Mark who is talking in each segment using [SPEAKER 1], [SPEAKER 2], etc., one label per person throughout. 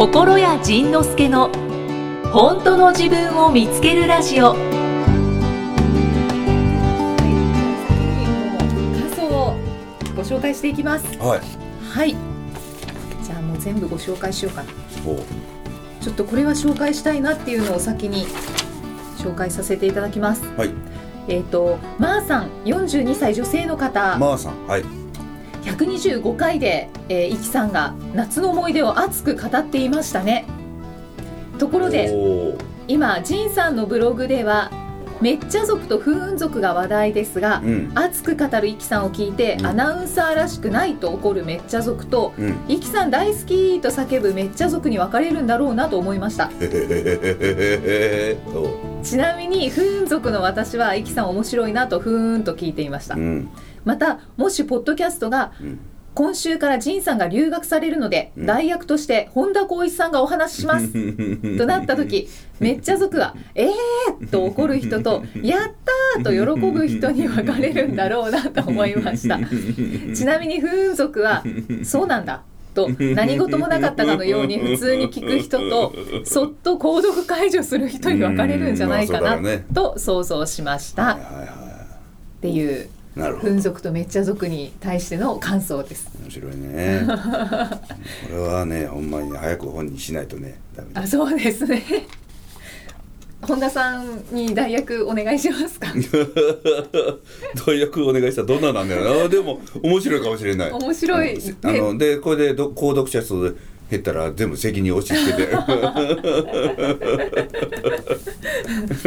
[SPEAKER 1] 心谷仁之助の本当の自分を見つけるラジオ。
[SPEAKER 2] 感想をご紹介していきます。
[SPEAKER 3] はい。
[SPEAKER 2] はい。じゃあもう全部ご紹介しようかな。
[SPEAKER 3] お
[SPEAKER 2] ちょっとこれは紹介したいなっていうのを先に紹介させていただきます。
[SPEAKER 3] はい。
[SPEAKER 2] えっ、とまーさん42歳女性の方、
[SPEAKER 3] まーさんはい
[SPEAKER 2] 125回で、えー、イキさんが夏の思い出を熱く語っていましたね。ところで今ジンさんのブログではめっちゃ族と風雲族が話題ですが、
[SPEAKER 3] うん。
[SPEAKER 2] 熱く語るイキさんを聞いて、
[SPEAKER 3] うん。
[SPEAKER 2] アナウンサーらしくないと怒るめっちゃ族と
[SPEAKER 3] うん。
[SPEAKER 2] イキさん大好きと叫ぶめっちゃ族に分かれるんだろうなと思いました。ちなみに風雲族の私はイキさん面白いなとふーんと聞いていました。
[SPEAKER 3] うん
[SPEAKER 2] またもしポッドキャストが
[SPEAKER 3] うん
[SPEAKER 2] 今週からジンさんが留学されるので、
[SPEAKER 3] うん。
[SPEAKER 2] 代役として本田光一さんがお話しします。となった時めっちゃ族は「えー!」と怒る人と「やった!」と喜ぶ人に分かれるんだろうなと思いました。ちなみに風雲族は「そうなんだ」と何事もなかったかのように普通に聞く人とそっと購読解除する人に分かれるんじゃないかなと想像しました。っていう
[SPEAKER 3] いなるほど。
[SPEAKER 2] 風族とめっちゃ族に対しての感想です。
[SPEAKER 3] 面白いね。これはねほんまに早く本にしないとねダメだ。
[SPEAKER 2] あそうですね。本田さんに代役お願いしますか？
[SPEAKER 3] 大役お願いしたらどんななんだよな。でも面白いかもしれない。
[SPEAKER 2] 面白い。
[SPEAKER 3] うん。あのでこれでど購読者数減ったら全部責任押し付けて。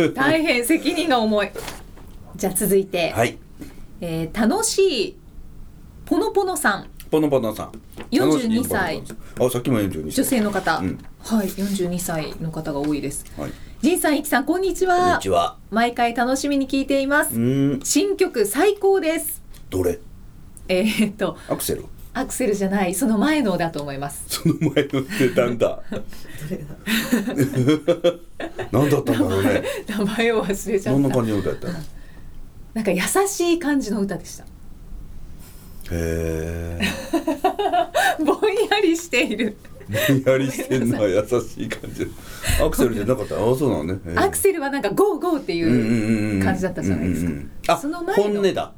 [SPEAKER 2] 大変責任が重い。じゃあ続いて、
[SPEAKER 3] はい
[SPEAKER 2] えー楽しいポノポノさん。
[SPEAKER 3] ポノポノさん。
[SPEAKER 2] 42歳
[SPEAKER 3] 楽しいポノポノさん。あさっきも42歳。
[SPEAKER 2] 女性の方、
[SPEAKER 3] うん。
[SPEAKER 2] はい42歳の方が多いです。
[SPEAKER 3] はい。
[SPEAKER 2] 仁さんいきさんこんにち
[SPEAKER 3] こん
[SPEAKER 2] は
[SPEAKER 3] にちは。
[SPEAKER 2] 毎回楽しみに聞いています、新曲最高です。
[SPEAKER 3] どれ？
[SPEAKER 2] えーっと
[SPEAKER 3] アクセル。
[SPEAKER 2] アクセルじゃないその前のだと思います。
[SPEAKER 3] その前のってなんだ？何だったんだろうね。
[SPEAKER 2] 名前を忘れちゃった。
[SPEAKER 3] どんな感じの歌やった
[SPEAKER 2] なんか優しい感じの歌でした。
[SPEAKER 3] え
[SPEAKER 2] ぼんやりしている。
[SPEAKER 3] やりしてんのは優しい感じ。アクセルじゃなかった？ああそうなのね。
[SPEAKER 2] アクセルはなんかゴーゴーっていう
[SPEAKER 3] うん
[SPEAKER 2] 感じだったじゃないですか。
[SPEAKER 3] あ
[SPEAKER 2] その前の。
[SPEAKER 3] 本音だ。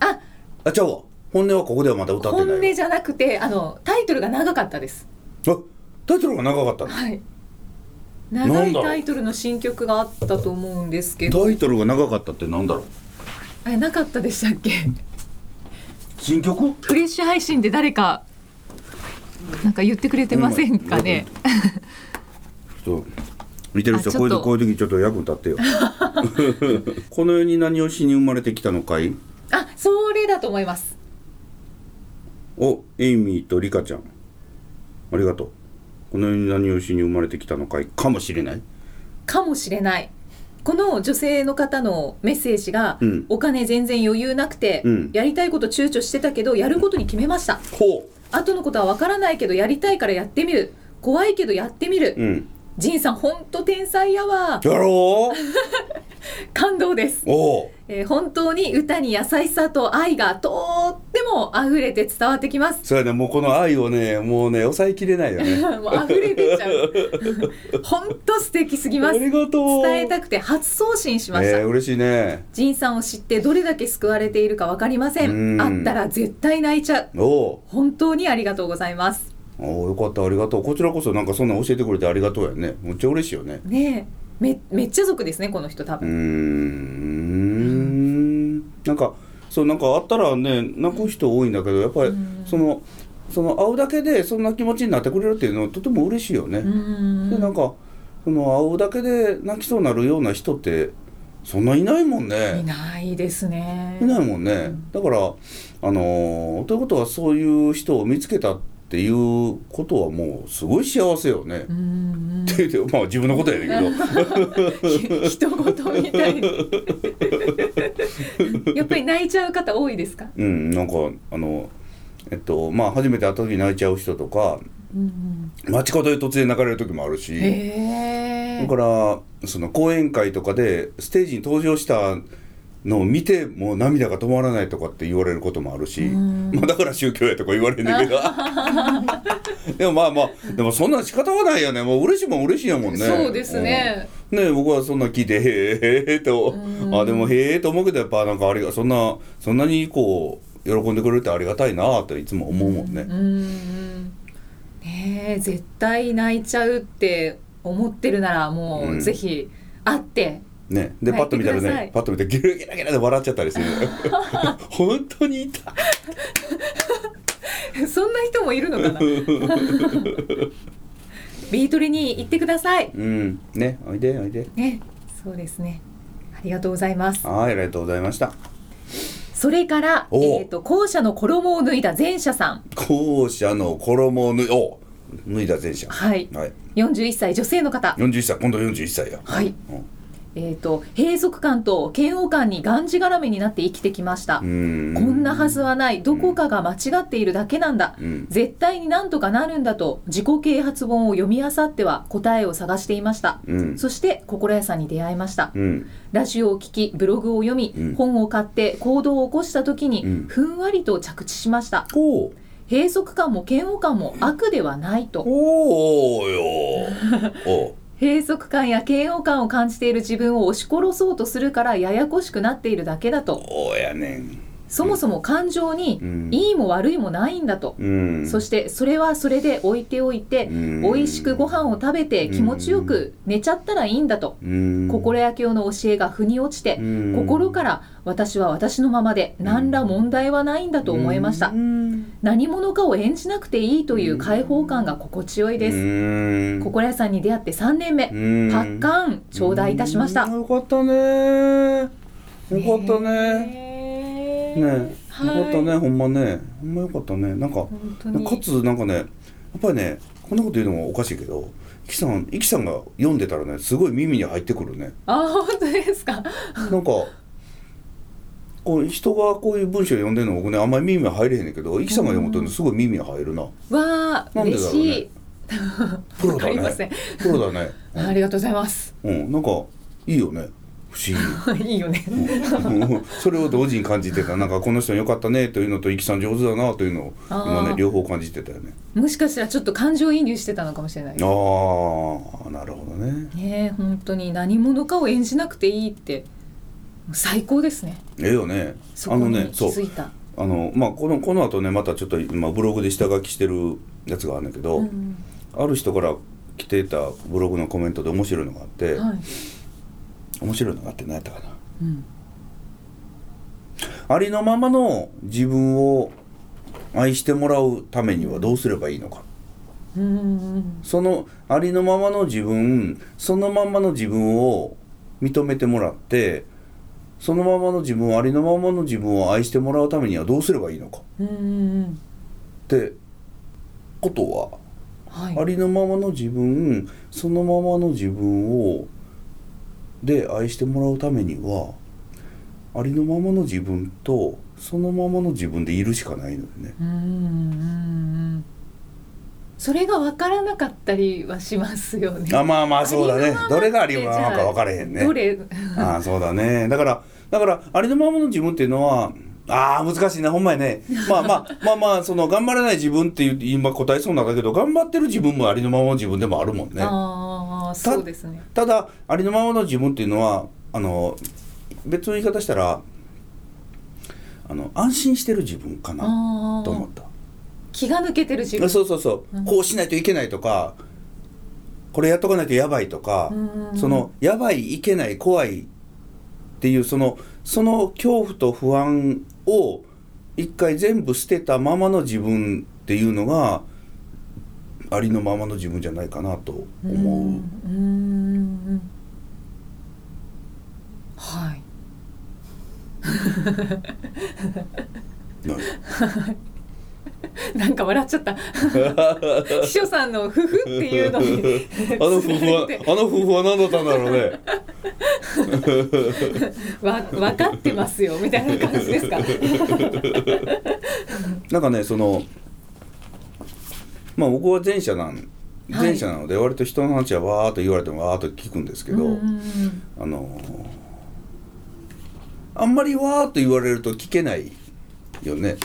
[SPEAKER 2] あ。
[SPEAKER 3] あちゃうわ。本音はここではまだ歌って
[SPEAKER 2] 本
[SPEAKER 3] ない
[SPEAKER 2] 音じゃなくてあのタイトルが長かったです。
[SPEAKER 3] あタイトルが長かったの？
[SPEAKER 2] はい。長いタイトルの新曲があったと思うんですけど。
[SPEAKER 3] タイトルが長かったってなんだろう？
[SPEAKER 2] あれなかったでしたっけ？
[SPEAKER 3] 新曲？
[SPEAKER 2] フレッシュ配信で誰かなんか言ってくれてませんかね？
[SPEAKER 3] ちょっと見てる人こういうこういう時ちょっと役に立ってよ。この世に何をしに生まれてきたのかい？
[SPEAKER 2] あそれだと思います。
[SPEAKER 3] おエイミーとリカちゃん。ありがとう。この世に何をしに生まれてきたのかい？かもしれない。
[SPEAKER 2] かもしれないこの女性の方のメッセージが、
[SPEAKER 3] うん。
[SPEAKER 2] お金全然余裕なくて、
[SPEAKER 3] うん。
[SPEAKER 2] やりたいこと躊躇してたけどやることに決めました。
[SPEAKER 3] ほ
[SPEAKER 2] 後のことはわからないけどやりたいからやってみる。怖いけどやってみる、
[SPEAKER 3] ううん。
[SPEAKER 2] ジンさんほんと天才やわ。
[SPEAKER 3] やろう
[SPEAKER 2] 感動です、えー本当に歌に優しさと愛がとっても溢れて伝わってきます。
[SPEAKER 3] そうやね。もうこの愛をねもうね抑えきれないよね。
[SPEAKER 2] もう溢れてちゃう。本当素敵すぎます。
[SPEAKER 3] ありがとう。
[SPEAKER 2] 伝えたくて初送信しました、
[SPEAKER 3] えー、嬉しいね。
[SPEAKER 2] ジンさんを知ってどれだけ救われているか分かりません。
[SPEAKER 3] うん。
[SPEAKER 2] 会ったら絶対泣いちゃう。
[SPEAKER 3] おう
[SPEAKER 2] 本当にありがとうございます。
[SPEAKER 3] おうよかった。ありがとう。こちらこそなんかそんなん教えてくれてありがとうやね。めっちゃ嬉しいよね。
[SPEAKER 2] ねえめめっちゃ族ですねこの人多分、
[SPEAKER 3] んなんかそうなんかあったらね泣く人多いんだけどやっぱり
[SPEAKER 2] うん
[SPEAKER 3] そのその会うだけでそんな気持ちになってくれるっていうのはとても嬉しいよね。でなんかその会うだけで泣きそうになるような人ってそんないないもん
[SPEAKER 2] い
[SPEAKER 3] ね。
[SPEAKER 2] ないですね
[SPEAKER 3] いないもんね。だからあのーということはそういう人を見つけたっていうことはもうすごい幸せよね。って言ってまあ自分のことやねんけど。
[SPEAKER 2] 人事みたいに やっぱり泣いちゃう方多いですか、
[SPEAKER 3] うんなんかあのえっとまあ初めて会った時に泣いちゃう人とか
[SPEAKER 2] うん
[SPEAKER 3] 街角で突然泣かれる時もあるし。だからその講演会とかでステージに登場したのを見てもう涙が止まらないとかって言われることもあるし、
[SPEAKER 2] ん。
[SPEAKER 3] まあ、だから宗教やとか言われるんだけど。でもまあまあでもそんなん仕方はないよね。もう嬉しいもん嬉しいやもんね。
[SPEAKER 2] そうですね、
[SPEAKER 3] うん。ね僕はそんな聞いてへえと。
[SPEAKER 2] うん。
[SPEAKER 3] あでもへえと思うけどやっぱなんかあれがそんなそんなにこう喜んでくれるってありがたいなといつも思うもんね。
[SPEAKER 2] ねえ絶対泣いちゃうって思ってるならも
[SPEAKER 3] うん。
[SPEAKER 2] うぜひ会って、
[SPEAKER 3] ね。でパ
[SPEAKER 2] 泣いて
[SPEAKER 3] ッと見たらねパッと見てギラギラギラで笑っちゃったりする本当にいた
[SPEAKER 2] そんな人もいるのかなビートルに行ってください
[SPEAKER 3] うんねおいでおいで
[SPEAKER 2] ねそうですねありがとうございます
[SPEAKER 3] はいありがとうございました
[SPEAKER 2] それから、えー、と校舎の衣を脱いだ前者さん
[SPEAKER 3] 校舎の衣を脱いお脱いだ前者
[SPEAKER 2] はい
[SPEAKER 3] はい
[SPEAKER 2] 41歳女性の方
[SPEAKER 3] 41歳今度41歳や
[SPEAKER 2] はい
[SPEAKER 3] うん
[SPEAKER 2] えー、と閉塞感と嫌悪感にがんじがらめになって生きてきました、
[SPEAKER 3] うん。
[SPEAKER 2] こんなはずはない。どこかが間違っているだけなんだ、
[SPEAKER 3] うん。
[SPEAKER 2] 絶対になんとかなるんだと自己啓発本を読み漁っては答えを探していました、
[SPEAKER 3] うん。
[SPEAKER 2] そして心屋さんに出会いました、
[SPEAKER 3] うん。
[SPEAKER 2] ラジオを聞きブログを読み、
[SPEAKER 3] うん
[SPEAKER 2] 本を買って行動を起こした時に、
[SPEAKER 3] うん。
[SPEAKER 2] ふんわりと着地しました。閉塞感も嫌悪感も悪ではないと。
[SPEAKER 3] お おう
[SPEAKER 2] 閉塞感や嫌悪感を感じている自分を押し殺そうとするからややこしくなっているだけだと。
[SPEAKER 3] おうやねん。
[SPEAKER 2] そもそも感情に
[SPEAKER 3] うん。
[SPEAKER 2] いいも悪いもないんだと、
[SPEAKER 3] うん。
[SPEAKER 2] そしてそれはそれで置いておいて、
[SPEAKER 3] うん。
[SPEAKER 2] 美味しくご飯を食べて気持ちよく寝ちゃったらいいんだと、
[SPEAKER 3] うん。
[SPEAKER 2] 心や教の教えが腑に落ちて、
[SPEAKER 3] うん。
[SPEAKER 2] 心から私は私のままで何ら問題はないんだと思いました、
[SPEAKER 3] うん
[SPEAKER 2] 何者かを演じなくていいという解放感が心地よいです、
[SPEAKER 3] うん。
[SPEAKER 2] 心屋さんに出会って3年目、
[SPEAKER 3] うん。
[SPEAKER 2] パッカーン頂戴いたしました、
[SPEAKER 3] うん。よかったね。よかったね。
[SPEAKER 2] ね。
[SPEAKER 3] よかったね。ほんまね。ほんまよかったね。なんかかつなんかねやっぱりねこんなこと言うのもおかしいけどイキさんイキさんが読んでたらねすごい耳に入ってくるね。
[SPEAKER 2] あ本当ですか？
[SPEAKER 3] なんかこう人がこういう文章読んでるの僕ねあんまり耳に入れへんねんけどイキさんが読むとねすごい耳に入るな。
[SPEAKER 2] わあ嬉しい。わ
[SPEAKER 3] プロだ
[SPEAKER 2] かりません。
[SPEAKER 3] ねプロだね。
[SPEAKER 2] ありがとうございます。
[SPEAKER 3] うん。なんかいいよね。不思議。
[SPEAKER 2] いいよね。
[SPEAKER 3] うん。それを同時に感じてた。なんかこの人よかったねというのとイキさん上手だなというのを今ね両方感じてたよね。
[SPEAKER 2] もしかしたらちょっと感情移入してたのかもしれない。
[SPEAKER 3] ああなるほどね。
[SPEAKER 2] ねえ本当に何者かを演じなくていいって最高ですね。
[SPEAKER 3] ええよね。あのねそう。あのまあこのこの後ねまたちょっと今ブログで下書きしてるやつがあるんだけど、
[SPEAKER 2] うん
[SPEAKER 3] ある人から来てたブログのコメントで面白いのがあって、
[SPEAKER 2] はい。
[SPEAKER 3] 面白いのがあって何やったかな。
[SPEAKER 2] うん。
[SPEAKER 3] ありのままの自分を愛してもらうためにはどうすればいいのか。
[SPEAKER 2] うん
[SPEAKER 3] そのありのままの自分そのままの自分を認めてもらってそのままの自分ありのままの自分を愛してもらうためにはどうすればいいのか。
[SPEAKER 2] うんうん
[SPEAKER 3] ってことは
[SPEAKER 2] はい。
[SPEAKER 3] ありのままの自分そのままの自分をで愛してもらうためにはありのままの自分とそのままの自分でいるしかないのよね。
[SPEAKER 2] うんうんうんそれが分からなかったりはしますよね。
[SPEAKER 3] あまあまあそうだね。どれがありのままか分からへんね。
[SPEAKER 2] ど。れ？
[SPEAKER 3] ああそうだね。だからだからありのままの自分っていうのはああ難しいなほんまやね。まあまあまあまあその頑張れない自分っていう今答えそうなんだけど頑張ってる自分もありのままの自分でもあるもんね。
[SPEAKER 2] ああそうですね。
[SPEAKER 3] ただありのままの自分っていうのはあの別の言い方したらあの安心してる自分かなと思った
[SPEAKER 2] 気が抜けてる自分。
[SPEAKER 3] そうそうそう、
[SPEAKER 2] うん。
[SPEAKER 3] こうしないといけないとかこれやっとかないとやばいとか、
[SPEAKER 2] うん。
[SPEAKER 3] そのやばいいけない怖いっていうそのその恐怖と不安を一回全部捨てたままの自分っていうのがありのままの自分じゃないかなと思う。
[SPEAKER 2] うはい
[SPEAKER 3] はい
[SPEAKER 2] なんか笑っちゃった。秘書さんの「ふふ」っていうのに。
[SPEAKER 3] あの夫婦は あの夫婦は何だったんだろうね？
[SPEAKER 2] わ分かってますよみたいな感じですか
[SPEAKER 3] なんかねそのまあ僕は前者なん
[SPEAKER 2] はい。
[SPEAKER 3] 前者なので割と人の話はわーっと言われてもわーっと聞くんですけど、あのあんまりわーっと言われると聞けないよね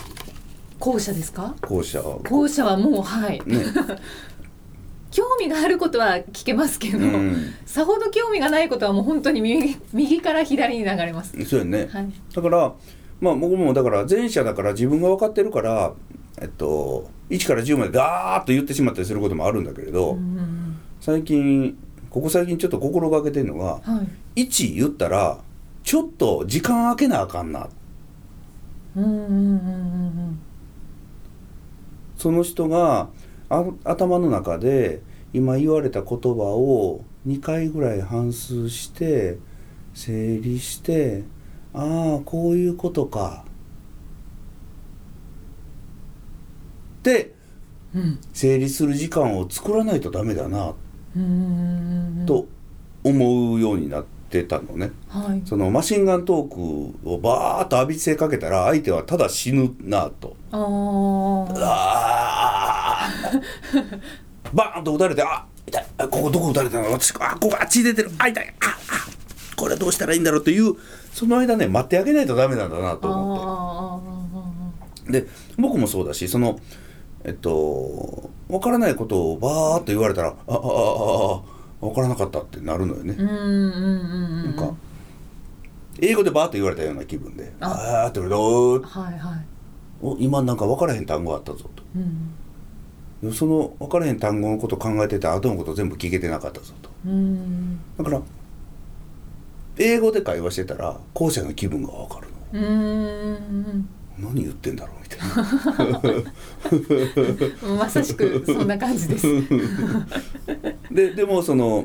[SPEAKER 2] 後者ですか？
[SPEAKER 3] 後者は
[SPEAKER 2] 後者はもうはい。
[SPEAKER 3] ね。
[SPEAKER 2] 興味があることは聞けますけど、
[SPEAKER 3] うん。
[SPEAKER 2] さほど興味がないことはもう本当に右右から左に流れます。
[SPEAKER 3] そうやね、
[SPEAKER 2] はい。
[SPEAKER 3] だからまあ僕もだから前者だから自分が分かってるからえっと1から10までガーッと言ってしまったりすることもあるんだけれど、
[SPEAKER 2] うんうん
[SPEAKER 3] 最近ここ最近ちょっと心がけてるのが
[SPEAKER 2] うんはい。
[SPEAKER 3] 1言ったらちょっと時間空けなあかんな。
[SPEAKER 2] うんうんうんうん
[SPEAKER 3] その人があ頭の中で今言われた言葉を2回ぐらい反芻して整理してああこういうことか。って整理する時間を作らないとダメだなと思うようになってたのね。
[SPEAKER 2] はい。
[SPEAKER 3] そのマシンガントークをバーッと浴びせかけたら相手はただ死ぬなと。
[SPEAKER 2] あー。
[SPEAKER 3] バーンと撃たれてあ痛い。あここどこ撃たれたの？私あここあっち出てる。あ痛い。ああこれどうしたらいいんだろうというその間ね待ってあげないとダメなんだなと思
[SPEAKER 2] あ
[SPEAKER 3] って。で僕もそうだしそのえっと分からないことをバーッと言われたらあああああ分からなかったってなるのよね。なんか英語でバーッと言われたような気分で
[SPEAKER 2] あ。
[SPEAKER 3] あって言われておー
[SPEAKER 2] はいはい。
[SPEAKER 3] お今なんか分からへん単語あったぞと。
[SPEAKER 2] うん。
[SPEAKER 3] その分からへん単語のこと考えてて後のこと全部聞けてなかったぞと。
[SPEAKER 2] うん。
[SPEAKER 3] だから英語で会話してたら後者の気分が分かるの。何言ってんだろうみたいな。
[SPEAKER 2] う んまさしくそんな感じです
[SPEAKER 3] ででもその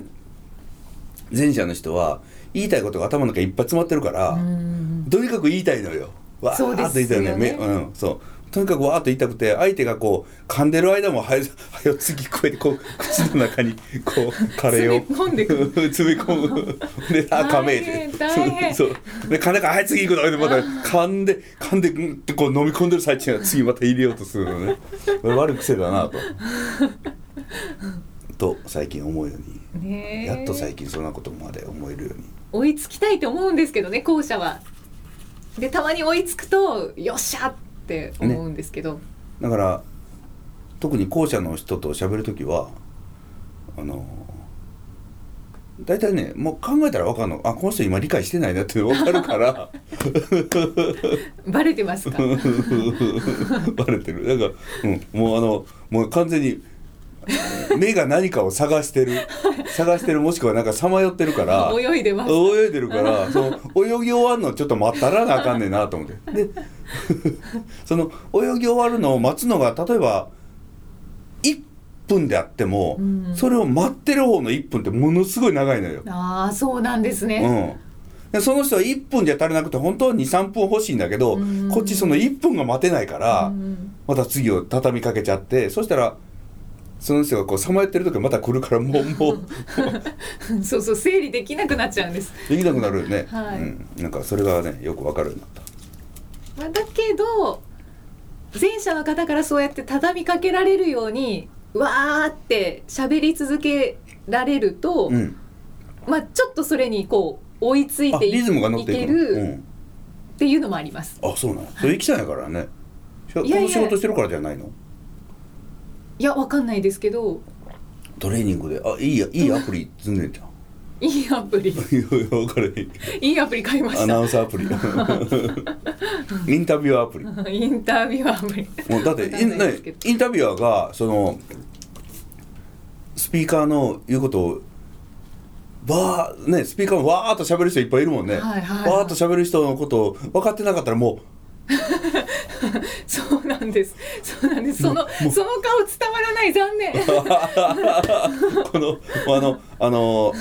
[SPEAKER 3] 前者の人は言いたいことが頭の中いっぱい詰まってるから、
[SPEAKER 2] うん
[SPEAKER 3] とにかく言いたいのよ。わーっと言いたいのよ
[SPEAKER 2] よね。
[SPEAKER 3] めうんそう。とにかくわーっと言いたくて相手がこう噛んでる間もはよはよ次こうやってこう口の中にこうカレーを。
[SPEAKER 2] 詰め込んでくる。
[SPEAKER 3] 詰め込む。で あ噛めって。そうで噛んでからはい次行くの。でまた噛ん。で噛んでうんってこう飲み込んでる最中に次また入れようとするのね。悪い癖だなとと最近思うようにやっと最近そんなことまで思えるように。
[SPEAKER 2] 追いつきたいと思うんですけどね後者は。でたまに追いつくとよっしゃって思うんですけど、
[SPEAKER 3] だから特に後者の人と喋る時はあの大体ねもう考えたら分かるの。あこの人今理解してないなって分かるから。
[SPEAKER 2] バレてますか？
[SPEAKER 3] バレてる。だから、うん、もうあのもう完全に目が何かを探してる。探してるもしくはなんかさまよってるから。
[SPEAKER 2] 泳いでます。
[SPEAKER 3] 泳いでるからその泳ぎ終わるのちょっと待ったらなあかんねんなと思って。で その泳ぎ終わるのを待つのが例えば1分であっても、
[SPEAKER 2] うん。
[SPEAKER 3] それを待ってる方の1分ってものすごい長いのよ。
[SPEAKER 2] ああそうなんですね、
[SPEAKER 3] うん、でその人は1分じゃ足りなくて本当は23分欲しいんだけど、
[SPEAKER 2] うん。
[SPEAKER 3] こっちその1分が待てないから、
[SPEAKER 2] うん。
[SPEAKER 3] また次を畳みかけちゃってそしたらその人がこうさまよってる時また来るからもう もう。
[SPEAKER 2] そうそう整理できなくなっちゃうんです、
[SPEAKER 3] できなくなるよね、
[SPEAKER 2] はい。
[SPEAKER 3] うん、なんかそれがねよくわかるようになった。
[SPEAKER 2] まあ、だけど前者の方からそうやって畳みかけられるようにわーって喋り続けられると、
[SPEAKER 3] うん、
[SPEAKER 2] まあちょっとそれにこう追いついてい
[SPEAKER 3] あリズムが乗
[SPEAKER 2] い
[SPEAKER 3] ってい
[SPEAKER 2] ける
[SPEAKER 3] うん、
[SPEAKER 2] っていうのもあります。
[SPEAKER 3] あそうなの。それ生きちゃんやからね。
[SPEAKER 2] いやいや。
[SPEAKER 3] の仕事してるからじゃないの？
[SPEAKER 2] いやわかんないですけど。
[SPEAKER 3] トレーニングで。あいいやいいアプリ積んでんじゃん。
[SPEAKER 2] いいアプリ。
[SPEAKER 3] いかる。
[SPEAKER 2] いいアプリ買いました。
[SPEAKER 3] アナウンサーアプリ。インタビュアーアプリ。も
[SPEAKER 2] インタビューアプリ。
[SPEAKER 3] うだってイン,、ねインタビュアーがそのスピーカーの言うことをバーねスピーカーもわーっと喋る人いっぱいいるもんね、
[SPEAKER 2] はいはいはい。
[SPEAKER 3] わーっと喋る人のことを分かってなかったらも
[SPEAKER 2] そうなんです。そうなんです。そのその顔伝わらない。残念。
[SPEAKER 3] う このあのあの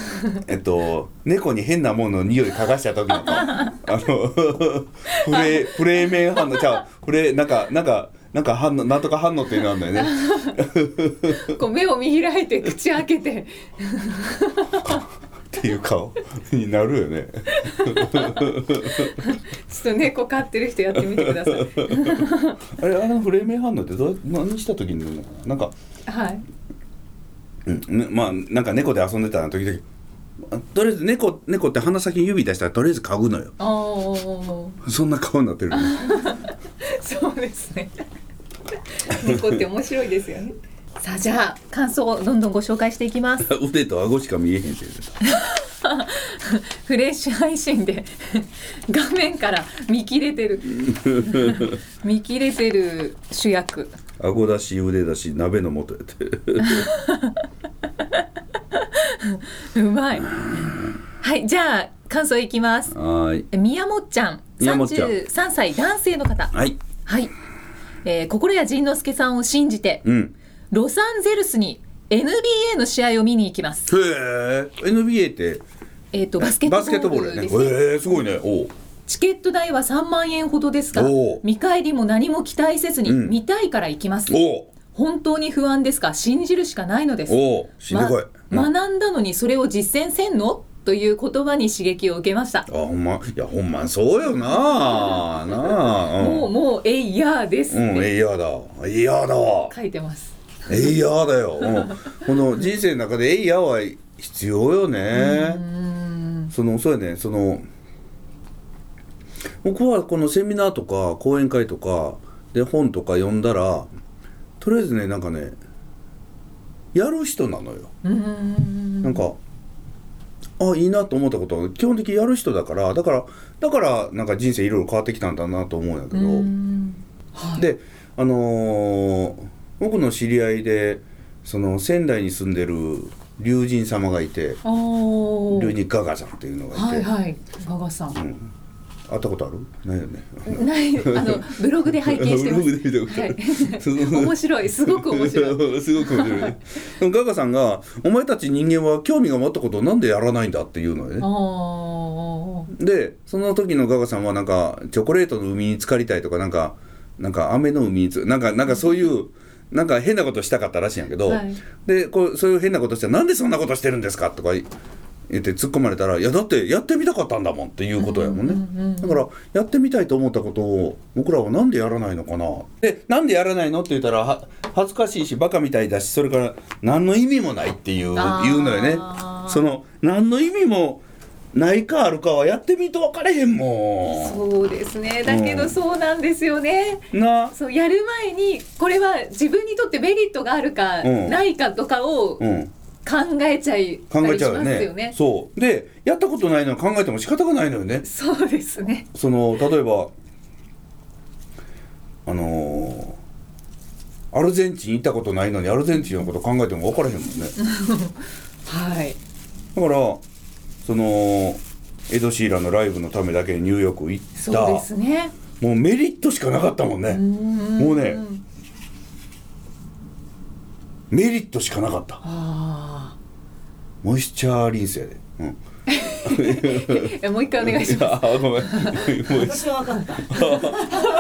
[SPEAKER 3] えっと猫に変なものの匂い嗅がした時のあの フレフレーメン反応。じゃあフレなんかなんかなんか反応なんとか反応っていうのあるんだよね。
[SPEAKER 2] こう目を見開いて口開けて
[SPEAKER 3] っていう顔になるよね。
[SPEAKER 2] ちょっと猫飼ってる人やってみてください。
[SPEAKER 3] あれあのフレーメン反応ってどう何した時になるのかな？なんか、
[SPEAKER 2] はい。
[SPEAKER 3] うんね、まあなんか猫で遊んでたら時々とりあえず猫猫って鼻先に指出したらとりあえず嗅ぐのよ。
[SPEAKER 2] ああ
[SPEAKER 3] そんな顔になってる
[SPEAKER 2] そうですね。猫って面白いですよねさあじゃあ感想をどんどんご紹介していきます。
[SPEAKER 3] 腕と顎しか見えへん
[SPEAKER 2] フレッシュ配信で 画面から見切れてる。見切れてる主役。
[SPEAKER 3] 顎だし腕だし鍋の素やって。
[SPEAKER 2] うまい。はいじゃあ感想いきます。
[SPEAKER 3] はーい。
[SPEAKER 2] 宮本ちゃん。
[SPEAKER 3] 宮本ちゃん。
[SPEAKER 2] 33歳男性の方。
[SPEAKER 3] はい。
[SPEAKER 2] はい、えー、心谷仁之助さんを信じて
[SPEAKER 3] うん
[SPEAKER 2] ロサンゼルスに NBA の試合を見に行きます。
[SPEAKER 3] へえ。NBA って？
[SPEAKER 2] えっ、とバスケットボ
[SPEAKER 3] バスケットボール
[SPEAKER 2] ルですね。
[SPEAKER 3] へえすごいね。おう。
[SPEAKER 2] チケット代は3万円ほどですが
[SPEAKER 3] おう。
[SPEAKER 2] 見返りも何も期待せずに
[SPEAKER 3] うん。
[SPEAKER 2] 見たいから行きます、
[SPEAKER 3] おう。
[SPEAKER 2] 本当に不安ですが信じるしかないのです。
[SPEAKER 3] おう。死んでこい、
[SPEAKER 2] ま
[SPEAKER 3] うん。
[SPEAKER 2] 学んだのにそれを実践せんの？という言葉に刺激を受けました。
[SPEAKER 3] あほんま？いやほんまそうよな。あ。なあ
[SPEAKER 2] もうもうえいやーです
[SPEAKER 3] うん、うん、
[SPEAKER 2] って
[SPEAKER 3] えいやだ。えいやだわ。
[SPEAKER 2] 書いてます
[SPEAKER 3] えいやだよ、うん、この人生の中でえいやは必要よね。そのそうやね。その僕はこのセミナーとか講演会とかで本とか読んだらとりあえずねなんかねやる人なのよ、なんかあいいなと思ったことは基本的にやる人だからだからだからなんか人生いろいろ変わってきたんだなと思うんやけど、であのー僕の知り合いでその仙台に住んでる龍神様がいて龍神ガガさんっていうのがいて、
[SPEAKER 2] はいはい。ガガさん、
[SPEAKER 3] うん。会ったことある？ないよね。
[SPEAKER 2] ない。あの ブログで拝見してます。
[SPEAKER 3] ブログで見た
[SPEAKER 2] はい、面白い。すごく面白い。
[SPEAKER 3] すごく面白い。ガガさんが「お前たち人間は興味が持ったことをなんでやらないんだ」っていうのよねでその時のガガさんはなんかチョコレートの海に浸かりたいとかなんかなんか飴の海につなんかなんかそういうなんか変なことしたかったらしいんやけど、
[SPEAKER 2] はい。
[SPEAKER 3] でこうそういう変なことしたら「なんでそんなことしてるんですか?」とか言って突っ込まれたら「いやだってやってみたかったんだもん」っていうことやもんね、だからやってみたいと思ったことを僕らはなんでやらないのかな？でなんでやらないのって言ったらは恥ずかしいしバカみたいだしそれから何の意味もないっていう言うのよね。その何の意味もないかあるかはやってみと分かれへんも
[SPEAKER 2] そうですね。だけどそうなんですよね、
[SPEAKER 3] んな。
[SPEAKER 2] そうやる前にこれは自分にとってメリットがあるか
[SPEAKER 3] うん。
[SPEAKER 2] ないかとかを考
[SPEAKER 3] うん。
[SPEAKER 2] えちゃい
[SPEAKER 3] 考えちゃうよね。そう。でやったことないのは考えても仕方がないのよね。
[SPEAKER 2] そうですね。
[SPEAKER 3] その例えばあのーアルゼンチン行ったことないのにアルゼンチンのこと考えても分からへんもんね。
[SPEAKER 2] はい。
[SPEAKER 3] だからそのエド・シーランのライブのためだけにニューヨーク行った。
[SPEAKER 2] そうですね。
[SPEAKER 3] もうメリットしかなかったもんね。もうねメリットしかなかった。
[SPEAKER 2] あ
[SPEAKER 3] モイスチャーリンスやで、うん、
[SPEAKER 2] もう一回お願いします。
[SPEAKER 3] あごめん
[SPEAKER 4] 私は分かった。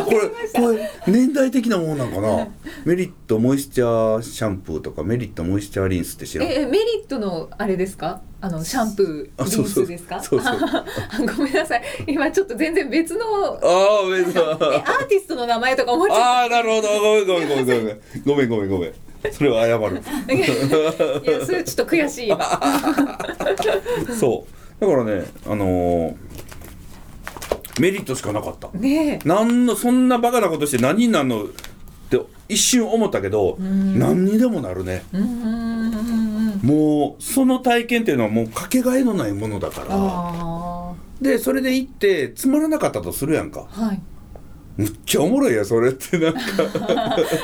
[SPEAKER 3] これこれ年代的なもんなんかな？メリットモイスチャーシャンプーとかメリットモイスチャーリンスって知らん？
[SPEAKER 2] ええメリットのあれですか？あのシャンプーリン
[SPEAKER 3] あそうそう
[SPEAKER 2] スですか？
[SPEAKER 3] そうそう
[SPEAKER 2] あ ごめんなさい。今ちょっと全然別の
[SPEAKER 3] ああごめんな
[SPEAKER 2] えアーティストの名前とか思っちゃっ
[SPEAKER 3] ああなるほどごめんごめんごめんごめんごめんごめんごめんそれは謝る
[SPEAKER 2] た。いやそれちょっと悔しい今。
[SPEAKER 3] そうだからねあのーメリットしかなかった
[SPEAKER 2] ねえ。
[SPEAKER 3] なんのそんなバカなことして何になるのって一瞬思ったけど何にでもなるね。もうその体験っていうのはもうかけがえのないものだから
[SPEAKER 2] あ
[SPEAKER 3] でそれで行ってつまらなかったとするやんか
[SPEAKER 2] あ。はい。
[SPEAKER 3] むっちゃおもろいやそれってなんか。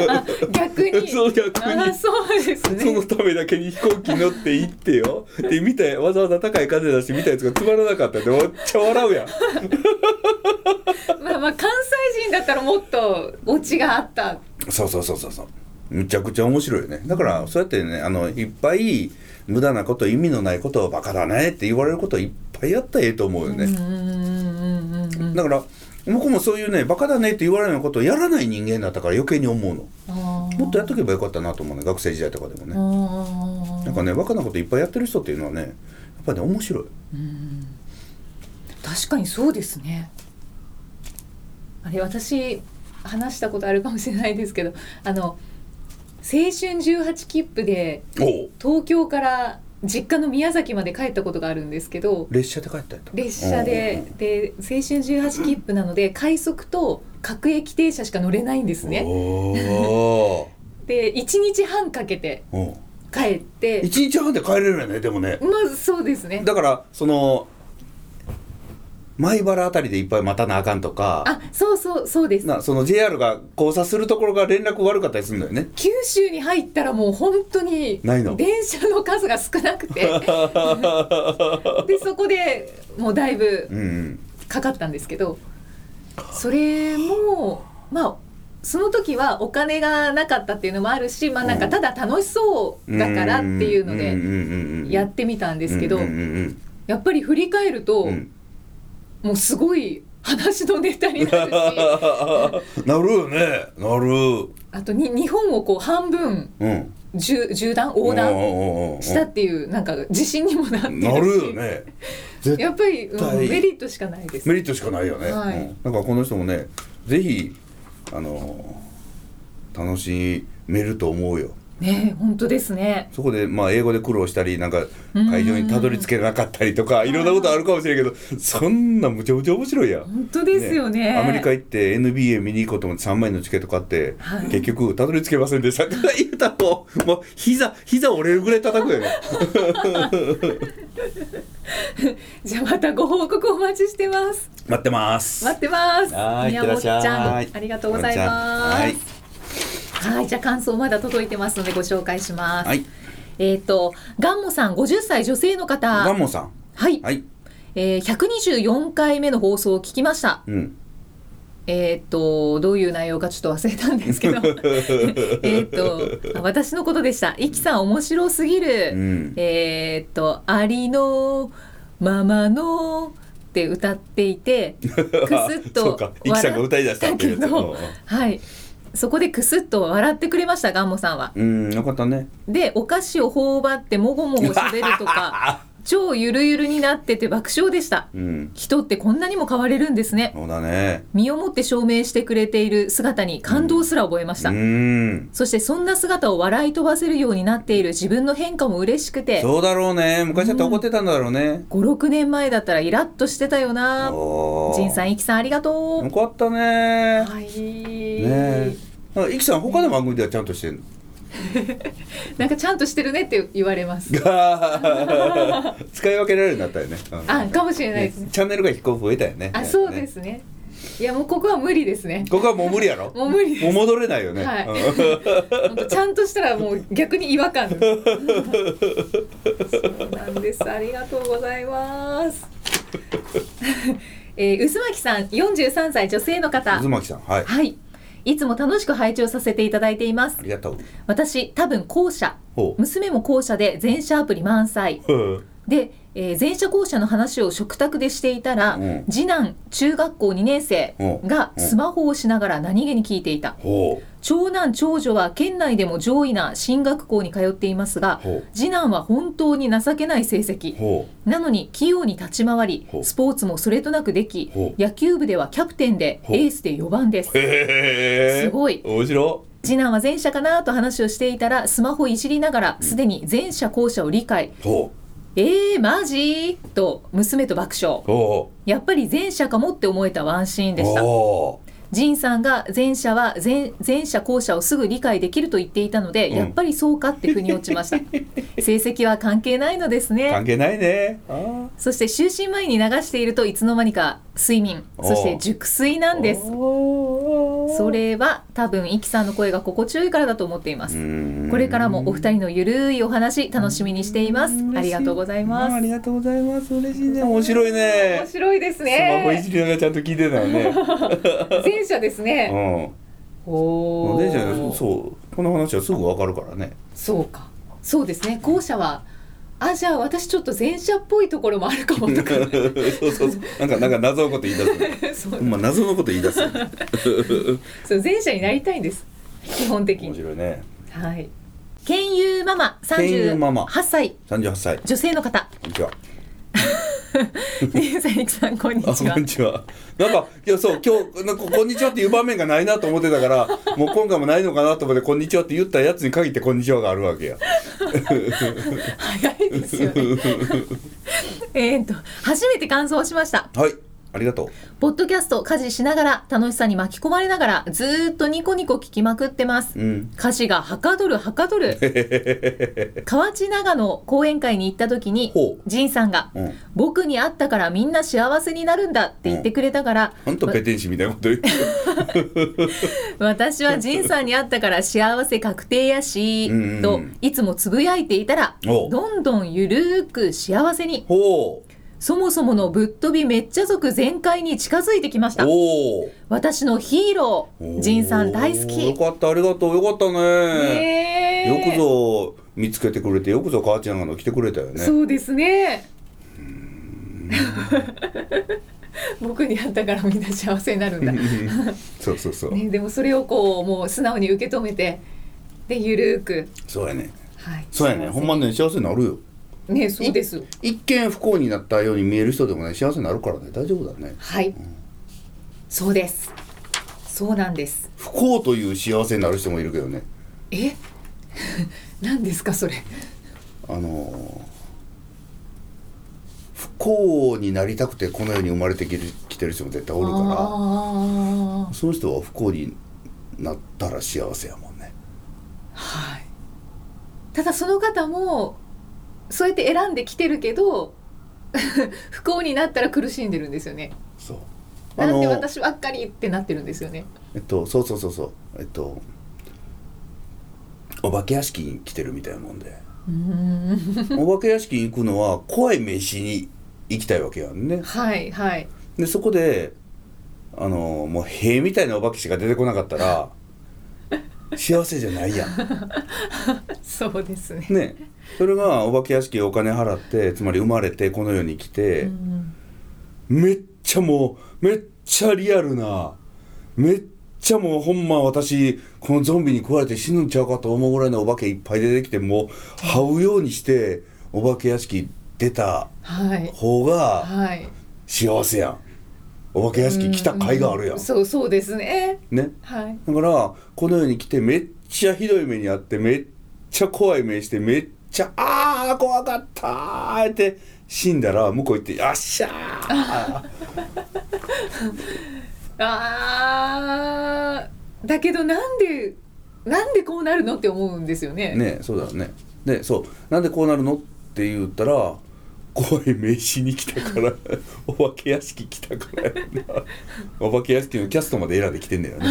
[SPEAKER 2] あ逆に。
[SPEAKER 3] そう逆に。
[SPEAKER 2] あそうです
[SPEAKER 3] そ
[SPEAKER 2] ね。
[SPEAKER 3] のためだけに飛行機乗って行ってよ。で見たわざわざ高い風出して見たやつがつまらなかったってめっちゃ笑うやん。
[SPEAKER 2] まあまあ関西人だったらもっとオチがあった。
[SPEAKER 3] そうそうそうそうそう。むちゃくちゃ面白いよね。だからそうやってねあのいっぱい無駄なこと意味のないことをバカだねって言われることいっぱいやったらええと思うよね、
[SPEAKER 2] うんう
[SPEAKER 3] 僕もそういうねバカだねって言われるようなことをやらない人間だったから余計に思うの。もっとやっとけばよかったなと思うね学生時代とかでもね。なんかねバカなこといっぱいやってる人っていうのはねやっぱりね面白い。
[SPEAKER 2] 確かにそうですね。あれ私話したことあるかもしれないですけど、あの青春18切符で東京から実家の宮崎まで帰ったことがあるんですけど
[SPEAKER 3] 列車で帰った
[SPEAKER 2] 列車でで青春18切符なので快速と各駅停車しか乗れないんですね。
[SPEAKER 3] お
[SPEAKER 2] で1日半かけて帰って。
[SPEAKER 3] 一日半で帰れるよねでもね。
[SPEAKER 2] まずそうですね。
[SPEAKER 3] だからその米原あたりでいっぱい待たなあかんとか
[SPEAKER 2] あそうそうそうです。
[SPEAKER 3] なその JR が交差するところが連絡悪かったりするんだよね。
[SPEAKER 2] 九州に入ったらもう本当に
[SPEAKER 3] ないの。
[SPEAKER 2] 電車の数が少なくて。でそこでもうだいぶかかったんですけどそれもまあその時はお金がなかったっていうのもあるしまあなんかただ楽しそうだからっていうのでやってみたんですけどやっぱり振り返ると
[SPEAKER 3] うんうん
[SPEAKER 2] もうすごい話のネタになるし。
[SPEAKER 3] なるよね。なる。
[SPEAKER 2] あとに日本をこう半分
[SPEAKER 3] うん。
[SPEAKER 2] 縦縦断横断
[SPEAKER 3] 断
[SPEAKER 2] したっていうなんか自信にもなってるし。
[SPEAKER 3] なるよね。絶
[SPEAKER 2] やっぱり、うん
[SPEAKER 3] 対
[SPEAKER 2] メリットしかないです。
[SPEAKER 3] メリットしかないよね、
[SPEAKER 2] はい。
[SPEAKER 3] うん。だからこの人もねぜひあの楽しめると思うよ
[SPEAKER 2] ね本当ですね。
[SPEAKER 3] そこでまあ英語で苦労したりなんか会場にたどり着けなかったりとかいろんなことあるかもしれんけどそんなむちゃむちゃ面白いやん。
[SPEAKER 2] 本当ですよね。
[SPEAKER 3] アメリカ行って NBA 見に行こうと思って3枚のチケット買って、
[SPEAKER 2] はい。
[SPEAKER 3] 結局たどり着けませんでしたって言うたらもうもう膝膝折れるぐらい叩くよね
[SPEAKER 2] じゃあまたご報告お待ちしてます。
[SPEAKER 3] 待ってます。
[SPEAKER 2] 待ってます。
[SPEAKER 3] はい
[SPEAKER 2] 宮本ちゃんありがとうございますはいじゃあ感想まだ届いてますのでご紹介します、
[SPEAKER 3] はい。
[SPEAKER 2] えっ、とガンモさん50歳女性の方。
[SPEAKER 3] ガンモさん。
[SPEAKER 2] はい、
[SPEAKER 3] はい。
[SPEAKER 2] えー、124回目の放送を聞きました。
[SPEAKER 3] うん。
[SPEAKER 2] えっ、とどういう内容かちょっと忘れたんですけど。えっと私のことでした「イキさん面白すぎる」
[SPEAKER 3] うん。
[SPEAKER 2] えっ、と「ありのままの」って歌っていて くすっと笑ったけど。はいそこでくすっと笑ってくれましたガンモさんは。
[SPEAKER 3] うんよかったね。
[SPEAKER 2] でお菓子を頬張ってもごもごしゃべるとか 超ゆるゆるになってて爆笑でした。
[SPEAKER 3] うん。
[SPEAKER 2] 人ってこんなにも変われるんですね。
[SPEAKER 3] そうだね。
[SPEAKER 2] 身をもって証明してくれている姿に感動すら覚えました。
[SPEAKER 3] うん。
[SPEAKER 2] そしてそんな姿を笑い飛ばせるようになっている自分の変化も嬉しくて
[SPEAKER 3] そうだろうね。昔だって怒ってたんだろうね、
[SPEAKER 2] 56年前だったらイラッとしてたよな。仁さんイキさんありがとう。
[SPEAKER 3] よかったね。
[SPEAKER 2] はい、
[SPEAKER 3] ねなん。かイキさん他の番組ではちゃんとしてんの？
[SPEAKER 2] なんかちゃんとしてるねって言われます。
[SPEAKER 3] が 使い分けられるようになったよね、うん。
[SPEAKER 2] あかもしれないです。ね
[SPEAKER 3] チャンネルが一個増えたよね。
[SPEAKER 2] あそうですね。いやもうここは無理ですね。
[SPEAKER 3] ここはもう無理やろ？
[SPEAKER 2] もう無理
[SPEAKER 3] もう戻れないよね、
[SPEAKER 2] はい。ちゃんとしたらもう逆に違和感。そうなんです。ありがとうございます。えー、渦巻さん43歳女性の方。
[SPEAKER 3] 渦巻さんはい。
[SPEAKER 2] はいいつも楽しく拝聴させていただいています。
[SPEAKER 3] ありがとう。
[SPEAKER 2] 私多分後者娘も後者で全社アプリ満載。
[SPEAKER 3] う。ん
[SPEAKER 2] で、えー、全社後者の話を食卓でしていたら、
[SPEAKER 3] うん。
[SPEAKER 2] 次男中学校2年生が
[SPEAKER 3] う。ん
[SPEAKER 2] スマホをしながら何気に聞いていた。
[SPEAKER 3] ほ
[SPEAKER 2] 長男長女は県内でも上位な進学校に通っていますが次男は本当に情けない成
[SPEAKER 3] う
[SPEAKER 2] 績。
[SPEAKER 3] ほ
[SPEAKER 2] なのに器用に立ち回りスポーツもそれとなくでき野球部ではキャプテンでエースで4番です。すごい。
[SPEAKER 3] 面白
[SPEAKER 2] 次男は前者かなと話をしていたらスマホいじりながらすでに前者後者を理解。
[SPEAKER 3] ほ
[SPEAKER 2] えー、マジ？と娘と爆笑。やっぱり前者かもって思えたワンシーン
[SPEAKER 3] う
[SPEAKER 2] でした
[SPEAKER 3] ほ
[SPEAKER 2] ジンさんが前者は前前者後者をすぐ理解できると言っていたので、
[SPEAKER 3] うん。
[SPEAKER 2] やっぱりそうかって腑に落ちました。成績は関係ないのです
[SPEAKER 3] う
[SPEAKER 2] ね。
[SPEAKER 3] 関係ないね。あ
[SPEAKER 2] そして就寝前に流しているといつの間にか睡眠。そして熟睡なんですそれは多分イキさんの声が心地よいからだと思っています。
[SPEAKER 3] ー
[SPEAKER 2] これからもお二人のゆるいお話楽しみにしています。ありがとうございます。
[SPEAKER 3] あありがとうございます。嬉しいね。面白いね。
[SPEAKER 2] 面白いです
[SPEAKER 3] スマホい
[SPEAKER 2] ね
[SPEAKER 3] じりながらちゃんと聞いてたよね。
[SPEAKER 2] 前者ですね。
[SPEAKER 3] うん。
[SPEAKER 2] おお
[SPEAKER 3] でじゃあそう。この話はすぐわかるからね。
[SPEAKER 2] そうか。そうですね。後者はあじゃあ私ちょっと前者っぽいところもあるかもとか
[SPEAKER 3] そうそうそう。なんかなんか謎のこと言い出す
[SPEAKER 2] そう。
[SPEAKER 3] ほんま謎のこと言い出す
[SPEAKER 2] そう前者になりたいんです。基本的
[SPEAKER 3] 面
[SPEAKER 2] に
[SPEAKER 3] 白いね。
[SPEAKER 2] はい。ケンユーママ
[SPEAKER 3] ケンユーママ。
[SPEAKER 2] 38歳
[SPEAKER 3] 38歳。
[SPEAKER 2] 女性の方。
[SPEAKER 3] こんにちは
[SPEAKER 2] 兄さん、いくさん、こんに
[SPEAKER 3] あ
[SPEAKER 2] ちは
[SPEAKER 3] こん。にちは。なんかいやそう今日なんかこんにちはっていう場面がないなと思ってたからもう今回もないのかなと思ってこんにちはって言ったやつに限ってこんにちはがあるわけや。
[SPEAKER 2] 早いですよね。えっと、初めて感想をしました。
[SPEAKER 3] はいありがとう。
[SPEAKER 2] ポッドキャスト家事しながら楽しさに巻き込まれながらずーっとニコニコ聞きまくってます。
[SPEAKER 3] うん。
[SPEAKER 2] 歌詞がはかどるはかどる。河内長野講演会に行った時に
[SPEAKER 3] ほう、
[SPEAKER 2] 仁さんが、
[SPEAKER 3] うん。
[SPEAKER 2] 僕に会ったからみんな幸せになるんだって言ってくれたから、
[SPEAKER 3] ほんとペテン師みたいなこと言う。
[SPEAKER 2] 私は仁さんに会ったから幸せ確定やし、
[SPEAKER 3] うんうん
[SPEAKER 2] といつもつぶやいていたら、
[SPEAKER 3] おう
[SPEAKER 2] どんどんゆるーく幸せに、
[SPEAKER 3] ほ
[SPEAKER 2] そもそものぶっ飛びめっちゃ族全開に近づいてきまし
[SPEAKER 3] う。
[SPEAKER 2] た。私のヒーロー、仁さん大好き
[SPEAKER 3] よ。かったありがとうよかったね。
[SPEAKER 2] ね
[SPEAKER 3] よくぞ見つけてくれてよくぞ母ちゃんがの来てくれたよね。
[SPEAKER 2] そうですね。僕に会ったからみんな幸せになるんだ。
[SPEAKER 3] そうそうそう。
[SPEAKER 2] ね、でもそれをこうもう素直に受け止めてでゆるーく、
[SPEAKER 3] そうやね。
[SPEAKER 2] はい、
[SPEAKER 3] そうやね。ほんまね幸せになるよ。
[SPEAKER 2] ねそうです。
[SPEAKER 3] 一見不幸になったように見える人でもね幸せになるからね。大丈夫だね。
[SPEAKER 2] はい、そうです。そうなんです。
[SPEAKER 3] 不幸という幸せになる人もいるけどね。
[SPEAKER 2] え？何ですかそれ。
[SPEAKER 3] あのー不幸になりたくてこの世に生まれてきる来てる人も絶対おるか
[SPEAKER 2] あ
[SPEAKER 3] らその人は不幸になったら幸せやもんね。
[SPEAKER 2] ーはい。ただその方もそうやって選んできてるけど 不幸になったら苦しんでるんですよね。
[SPEAKER 3] そう。
[SPEAKER 2] なんで
[SPEAKER 3] ー
[SPEAKER 2] 私ばっかりってなってるんですよね。
[SPEAKER 3] えっとそうそうそうそう。えっとお化け屋敷に来てるみたいなもんで。
[SPEAKER 2] ん。
[SPEAKER 3] お化け屋敷に行くのは怖い飯に行きたいわけやんね。
[SPEAKER 2] はいはい。
[SPEAKER 3] でそこであのもう塀みたいなお化けしか出てこなかったら 幸せじゃないやん。
[SPEAKER 2] そうですね。
[SPEAKER 3] ねそれがお化け屋敷お金払ってつまり生まれてこの世に来て、
[SPEAKER 2] うん
[SPEAKER 3] めっちゃもうめっちゃリアルなめっちゃもうほんま私このゾンビに食われて死ぬんちゃうかと思うぐらいのお化けいっぱい出てきてもう這うようにしてお化け屋敷出た
[SPEAKER 2] はい。
[SPEAKER 3] 方が
[SPEAKER 2] はい。
[SPEAKER 3] 幸せやん。お化け屋敷来た甲斐があるやん。
[SPEAKER 2] そうそうですね。
[SPEAKER 3] ね。
[SPEAKER 2] はい。
[SPEAKER 3] だからこの世に来てめっちゃひどい目にあってめっちゃ怖い目してめっちゃ「あー怖かったー」って死んだら向こう行って「よっしゃー! 」
[SPEAKER 2] あー。だけどなんでなんでこうなるのって思うんですよね。
[SPEAKER 3] ねそうだね。でそう。なんでこうなるのって言ったら怖い名刺に来たから お化け屋敷来たからお化け屋敷のキャストまで選んできてんだよね。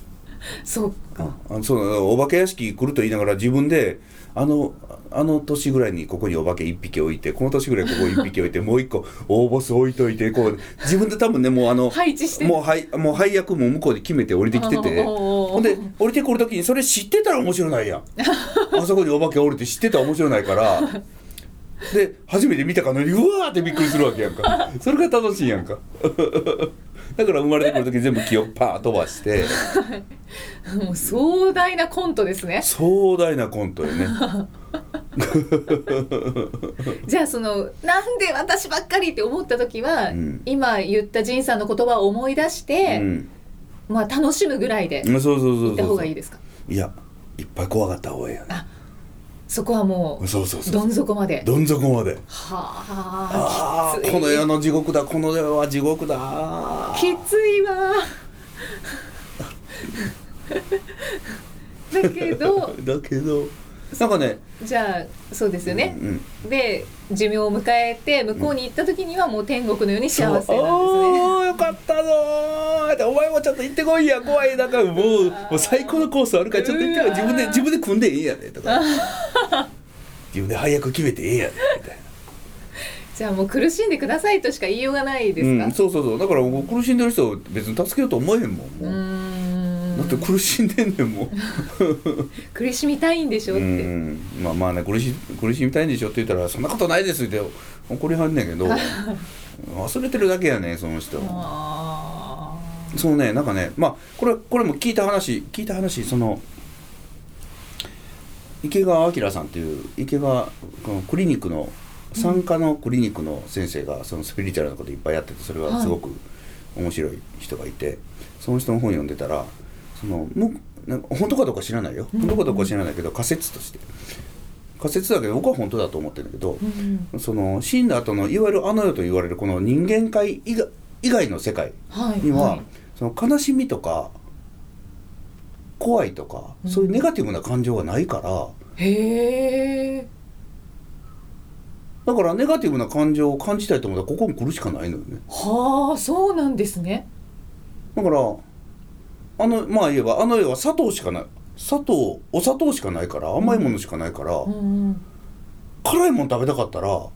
[SPEAKER 2] そうか。
[SPEAKER 3] あのそうお化け屋敷来ると言いながら自分であのあの年ぐらいにここにお化け1匹置いてこの年ぐらいここ1匹置いて もう1個大ボス置いといてこう自分で多分ねもうあの
[SPEAKER 2] 配置して。
[SPEAKER 3] もうはいもう配役も向こうで決めて降りてきてて。ほんで降りてくる時にそれ知ってたら面白ないやん。あそこにお化け降りて知ってたら面白ないから。で初めて見たかのにうわーってびっくりするわけやんか。それが楽しいやんかだから生まれてくる時全部気を パーン飛ばして。
[SPEAKER 2] もう壮大なコントですね。
[SPEAKER 3] 壮大なコントよね。
[SPEAKER 2] じゃあそのなんで私ばっかりって思った時は、
[SPEAKER 3] うん。
[SPEAKER 2] 今言った仁さんの言葉を思い出して、
[SPEAKER 3] うん。
[SPEAKER 2] まあ楽しむぐらいで行った方がいいですか？
[SPEAKER 3] いやいっぱい怖かった方がいいよね
[SPEAKER 2] そこはもう
[SPEAKER 3] そうそうそう。
[SPEAKER 2] どん底まで。
[SPEAKER 3] どん底まで。
[SPEAKER 2] は
[SPEAKER 3] あこの世の地獄だ。この世は地獄だ。
[SPEAKER 2] きついわ。だけど
[SPEAKER 3] だけどなんかね
[SPEAKER 2] じゃあそうですよね。
[SPEAKER 3] うんうん。
[SPEAKER 2] で寿命を迎えて向こうに行った時にはもう天国のように幸せなん。ですね。
[SPEAKER 3] おーよかったぞー。ってお前もちょっと行ってこいや怖いだからもうもう最高のコースあるからちょっと行ってこいう
[SPEAKER 2] わ
[SPEAKER 3] 自分で自分で組んでええんやでとか。自分で配役決めてええんやでみたいな。
[SPEAKER 2] じゃあもう苦しんでくださいとしか言いようがないですか、
[SPEAKER 3] うん、そうそうそう。だから苦しんでる人別に助けようと思えへんもんもうだって苦しんでんねんもん。
[SPEAKER 2] 苦しみたいんでしょって、
[SPEAKER 3] うん。まあまあね苦し苦しみたいんでしょって言ったら「そんなことないです」って怒りはんねんけど 忘れてるだけやねその人。
[SPEAKER 2] あ
[SPEAKER 3] そうねなんかねまあこれこれも聞いた話聞いた話その池川明さんっていう池川このクリニックの産科のクリニックの先生がそのスピリチュアルなこといっぱいやっててそれはすごく面白い人がいて、その人の本読んでたらそのむなんか本当かどうか知らないよ。本当かどうか知らないけど仮説として。仮説だけど僕は本当だと思ってるんだけど、
[SPEAKER 2] うん
[SPEAKER 3] その死んだ後のいわゆるあの世と言われるこの人間界以外以外の世界
[SPEAKER 2] はい
[SPEAKER 3] には、
[SPEAKER 2] はい
[SPEAKER 3] その悲しみとか怖いとか、
[SPEAKER 2] うん。
[SPEAKER 3] そういうネガティブな感情がないから。
[SPEAKER 2] へえ。
[SPEAKER 3] だからネガティブな感情を感じたいと思ったらここに来るしかないのよね。
[SPEAKER 2] はあそうなんですね。
[SPEAKER 3] だからあのまあ言えばあの世は砂糖しかない。砂糖お砂糖しかないから甘いものしかないから、
[SPEAKER 2] うん。うん
[SPEAKER 3] 辛いもの食べたかったらこ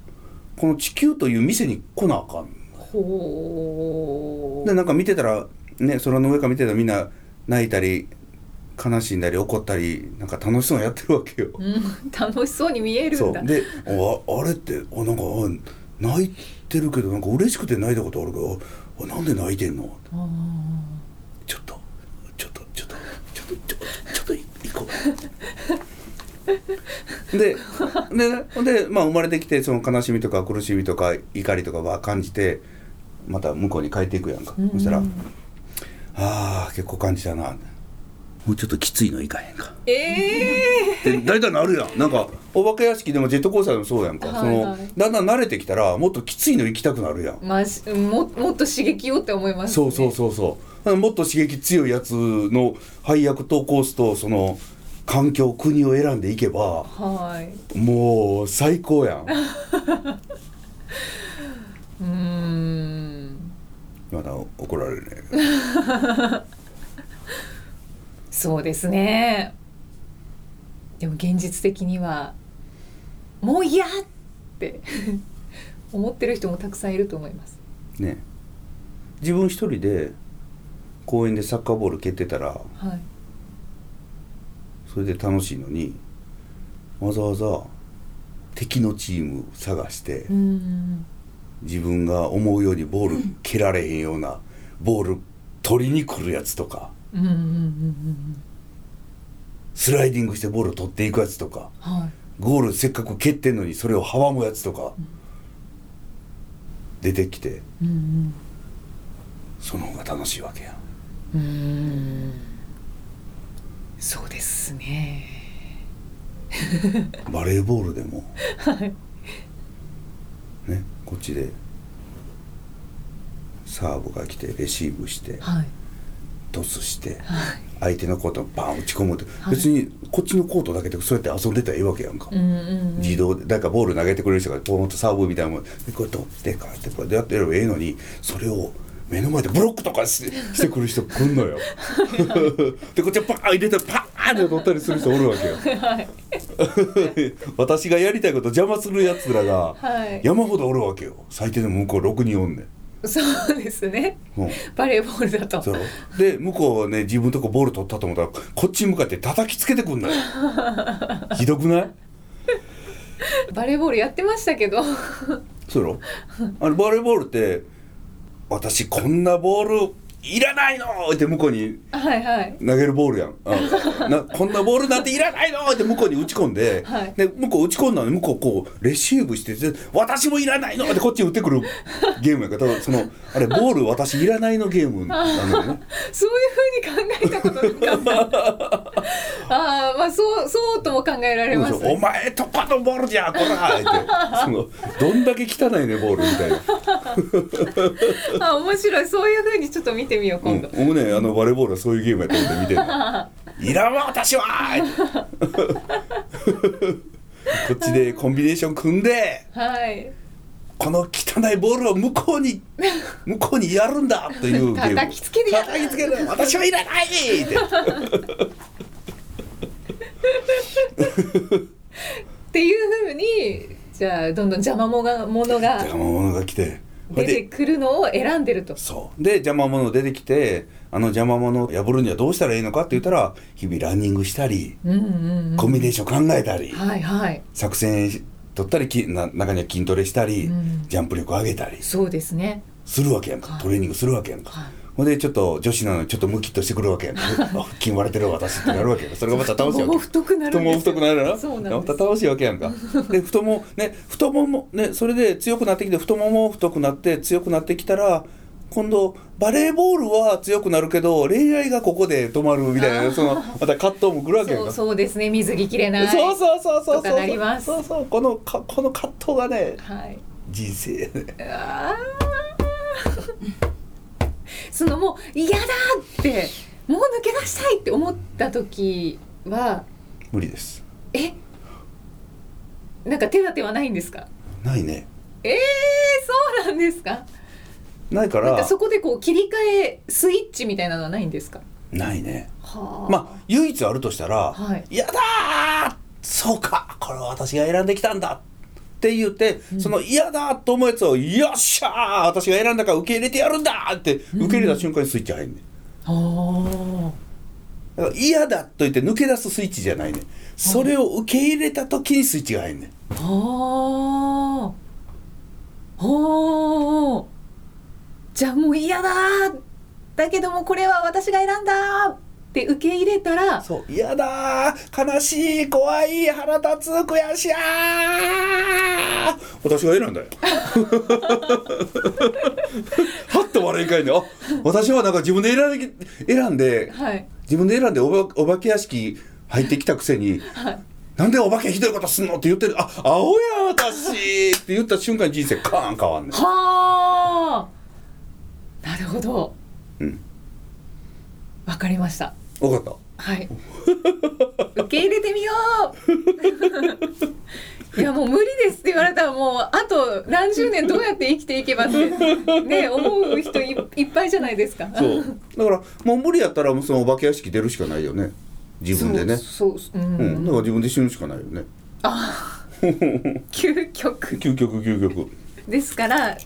[SPEAKER 3] の地球という店に来なあかん
[SPEAKER 2] ほう。
[SPEAKER 3] でなんか見てたらね空の上から見てたらみんな泣いたり悲しんだり怒ったりなんか楽しそうにやってるわけよ。
[SPEAKER 2] うん、楽しそうに見えるんだ。
[SPEAKER 3] でああれってあなんかあ泣いてるけどなんか嬉しくて泣いたことあるけどあなんで泣いてんの？
[SPEAKER 2] あ
[SPEAKER 3] ちょっとちょっとちょっとちょっとちょちょっと行こうででで、まあ、生まれてきてその悲しみとか苦しみとか怒りとかは感じてまた向こうに帰っていくやんか、
[SPEAKER 2] ー
[SPEAKER 3] そしたら
[SPEAKER 2] うん「
[SPEAKER 3] あー結構感じたな」もうちょっときついのいかへんか。
[SPEAKER 2] ええ
[SPEAKER 3] で大体なるやん。なんかお化け屋敷でもジェットコースターでもそうやんか、
[SPEAKER 2] はい
[SPEAKER 3] その
[SPEAKER 2] はい
[SPEAKER 3] だんだん慣れてきたらもっときついの行きたくなるやん、
[SPEAKER 2] まあしももっと刺激をって思います、ね、
[SPEAKER 3] そうそうそうそう。もっと刺激強いやつの配役とコースとその環境国を選んでいけば
[SPEAKER 2] はい。
[SPEAKER 3] もう最高やん。
[SPEAKER 2] うーん。
[SPEAKER 3] まだ怒られるね。
[SPEAKER 2] そうですね。でも現実的にはもう嫌って 思ってる人もたくさんいると思います。
[SPEAKER 3] ね。自分一人で公園でサッカーボール蹴ってたら
[SPEAKER 2] はい
[SPEAKER 3] それで楽しいのにわざわざ敵のチーム探して自分が思うようにボール蹴られへんようなボール取りに来るやつとかスライディングしてボールを取っていくやつとか
[SPEAKER 2] はい。
[SPEAKER 3] ゴールせっかく蹴ってんのにそれを阻むやつとか出てきて
[SPEAKER 2] うん
[SPEAKER 3] その方が楽しいわけや
[SPEAKER 2] うんそうですね。
[SPEAKER 3] バレーボールでも。
[SPEAKER 2] はい。
[SPEAKER 3] ねこっちで。サーブが来てレシーブして。
[SPEAKER 2] はい。
[SPEAKER 3] トスして。
[SPEAKER 2] はい。
[SPEAKER 3] 相手のコートにバン打ち込むって。
[SPEAKER 2] はい。
[SPEAKER 3] 別にこっちのコートだけでそうやって遊んでたらいいわけやんか。
[SPEAKER 2] うんうんうん。
[SPEAKER 3] 自動で誰かボール投げてくれる人がポンとサーブみたいなもん。でこれ取ってこうやってこうやってやってればええのにそれを目の前でブロックとかししてくる人来んのよ。でこっちはパーン入れたらパーンって取ったりする人おるわけよ。
[SPEAKER 2] はい。
[SPEAKER 3] 私がやりたいこと邪魔するやつらが
[SPEAKER 2] はい。
[SPEAKER 3] 山ほどおるわけよ。最低でも向こう6人おんねん。
[SPEAKER 2] そうですね。
[SPEAKER 3] うん。
[SPEAKER 2] バレーボールだと。
[SPEAKER 3] そう。で向こうはね自分のとこボール取ったと思ったらこっちに向かって叩きつけてくんのよ。ひどくない？
[SPEAKER 2] バレーボールやってましたけど。
[SPEAKER 3] そうやろ？あれバレーボールって私こんなボールいらないの！って向こうに
[SPEAKER 2] はいはい。
[SPEAKER 3] 投げるボールやん、うん なこんなボールなんていらないの！って向こうに打ち込んで,、
[SPEAKER 2] はい。
[SPEAKER 3] で向こう打ち込んだのに向こうこうレシーブしてて私もいらないの！ってこっちに打ってくるゲームやからそのあれボール私いらないのゲームなのよね。
[SPEAKER 2] そういうふうに考えたことなかった ああまあそうそうとも考えられます。
[SPEAKER 3] そうお前とこのボールじゃこら!」って。そのどんだけ汚いねボールみたいな。
[SPEAKER 2] あ面白い。そういうふうにちょっと見てみよう
[SPEAKER 3] うん
[SPEAKER 2] 今度、、
[SPEAKER 3] 僕ねあのバレーボールはそういうゲームやって見てる いらんわ私は こっちでコンビネーション組んで
[SPEAKER 2] はい。
[SPEAKER 3] この汚いボールを向こうに 向こうにやるんだというゲーム。
[SPEAKER 2] 叩きつける。
[SPEAKER 3] 叩きつける私はいらないって。
[SPEAKER 2] っていうふうにじゃあどんどん邪魔者がものが。
[SPEAKER 3] 邪魔者が来て
[SPEAKER 2] 出てくるのを選んでると。
[SPEAKER 3] そう。で邪魔者出てきてあの邪魔者を破るにはどうしたらいいのかって言ったら日々ランニングしたり
[SPEAKER 2] うんうん、うん、
[SPEAKER 3] コンビネーション考えたり、
[SPEAKER 2] はいはい。
[SPEAKER 3] 作戦取ったりきな中には筋トレしたり、
[SPEAKER 2] うん。
[SPEAKER 3] ジャンプ力上げたり。
[SPEAKER 2] そうですね。
[SPEAKER 3] するわけやんか。
[SPEAKER 2] はい。
[SPEAKER 3] トレーニングするわけやんか、
[SPEAKER 2] はい
[SPEAKER 3] ほんでちょっと女子なのにちょっとムキッとしてくるわけやん。あ腹筋割れてるわ私ってなるわけやそれがまた楽しいわけ
[SPEAKER 2] 太もも太くなる
[SPEAKER 3] 太も太くなるな
[SPEAKER 2] そう
[SPEAKER 3] また楽しいわけやんか。で太ももね太ももねそれで強くなってきて太もも太くなって強くなってきたら今度バレーボールは強くなるけど恋愛がここで止まるみたいなそのまた葛藤もくるわけやんか。
[SPEAKER 2] そうそうですね。水着着れない。
[SPEAKER 3] そうそうそうそう
[SPEAKER 2] とかなります。
[SPEAKER 3] そうそうこのかこの葛藤がね
[SPEAKER 2] はい。
[SPEAKER 3] 人生やね。
[SPEAKER 2] あーそのもう嫌だってもう抜け出したいって思った時は
[SPEAKER 3] 無理です。
[SPEAKER 2] え？なんか手立てはないんですか？
[SPEAKER 3] ないね。
[SPEAKER 2] えー、そうなんですか？
[SPEAKER 3] ないから
[SPEAKER 2] そこでこう切り替えスイッチみたいなのはないんですか？
[SPEAKER 3] ないね。
[SPEAKER 2] はあ。
[SPEAKER 3] まあ唯一あるとしたら
[SPEAKER 2] はい「
[SPEAKER 3] やだー！そうかこれは私が選んできたんだ」って言って、その嫌だと思うやつを「よっしゃー私が選んだから受け入れてやるんだ!」って受け入れた瞬間にスイッチ入んねん。
[SPEAKER 2] は
[SPEAKER 3] だから嫌だと言って抜け出すスイッチじゃないねん。それを受け入れた時にスイッチが入んねん。
[SPEAKER 2] あはあはあじゃあもう嫌だだけどもこれは私が選んだって受け入れたら
[SPEAKER 3] そう嫌だー。悲しい怖い。腹立つ悔しい。あー。私が選んだよ。はっと笑いかいねあ私はなんか自分で選んで選んで
[SPEAKER 2] はい。
[SPEAKER 3] 自分で選んでおばお化け屋敷入ってきたくせに
[SPEAKER 2] はい。
[SPEAKER 3] なんでお化けひどいことすんのって言ってる。あ青や私って言った瞬間に人生カーン変わんねん。
[SPEAKER 2] はあなるほど。
[SPEAKER 3] うん。
[SPEAKER 2] わかりました
[SPEAKER 3] 分かっ
[SPEAKER 2] はい。受け入れてみよう。いやもう無理ですって言われたらもうあと何十年どうやって生きていけばってね思う人いいっぱいじゃないですか。
[SPEAKER 3] たそう。だからもう無理やったらもうそのお化け屋敷出るしかないよね。自分でね。
[SPEAKER 2] そうそうう
[SPEAKER 3] うん、
[SPEAKER 2] ん、
[SPEAKER 3] だから自分で死ぬしかないよね。
[SPEAKER 2] 究極。
[SPEAKER 3] 究極究極。
[SPEAKER 2] ですから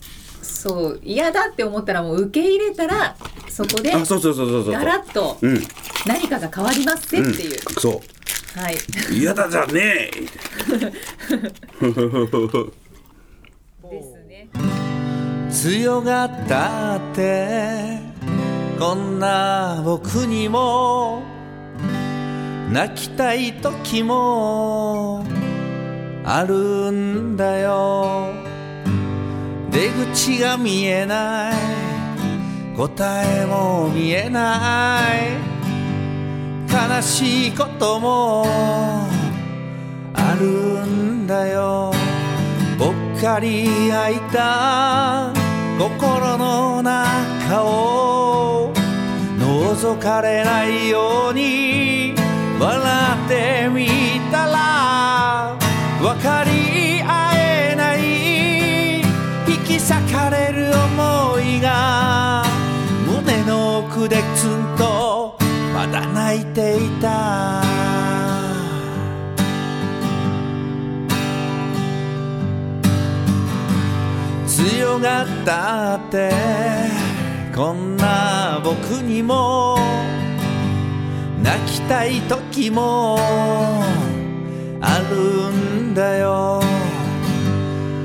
[SPEAKER 2] そう嫌だって思ったらもう受け入れたらそこで
[SPEAKER 3] あそうそうそうそうそう。
[SPEAKER 2] ガラッと
[SPEAKER 3] うん
[SPEAKER 2] 何かが変わりますねっていう、
[SPEAKER 3] う。ん、そ
[SPEAKER 2] はい、
[SPEAKER 3] う嫌だじゃね
[SPEAKER 2] ですね。
[SPEAKER 3] え強がったってこんな僕にも泣きたい時もあるんだよ。出口が見えない答えも見えない悲しいこともあるんだよ。ぽっかり開いた心の中を覗かれないように笑ってみたら分かり合えない。引き裂かれる思いが胸の奥でずっとまだ泣いていた。強がったってこんな僕にも。泣きたい時もあるんだよ。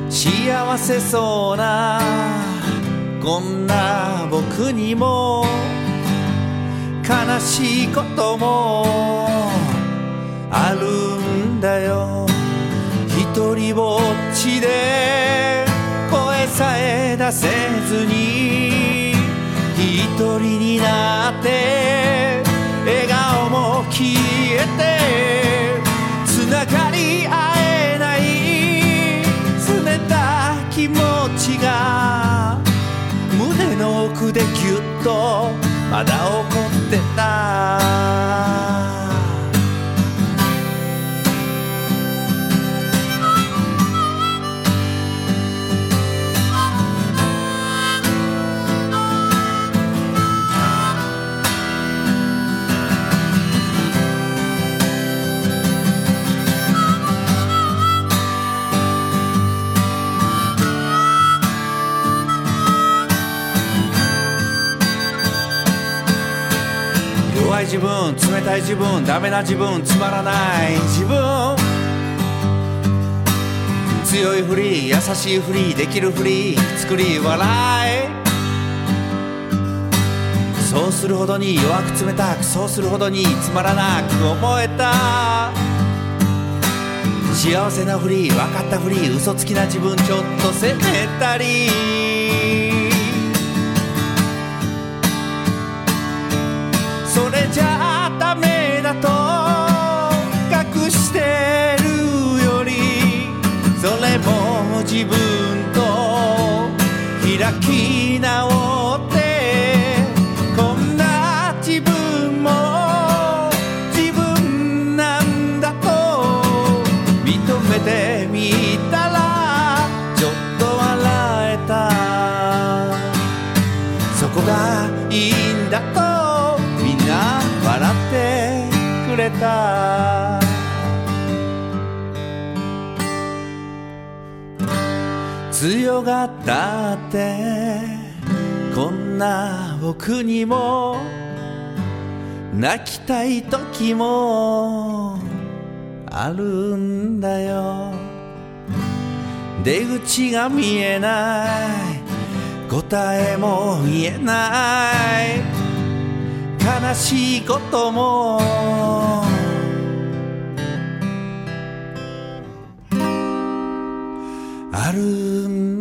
[SPEAKER 3] 幸せそうなこんな僕にも。悲しいこともあるんだよ。一人ぼっちで声さえ出せずに一人になって笑顔も消えてつながり合えない冷た気持ちが胸の奥でぎゅっとまだ怒ってた。自分冷たい自分ダメな自分つまらない自分強いふり優しいふりできるふり作り笑い。そうするほどに弱く冷たくそうするほどにつまらなく思えた。幸せなふり分かったふり嘘つきな自分ちょっと責めたり。それじゃあダメだと隠してるよりそれも自分と開きがったってこんな僕にも泣きたい時もあるんだよ。出口が見えない。答えも言えない。悲しいことも。あるんだ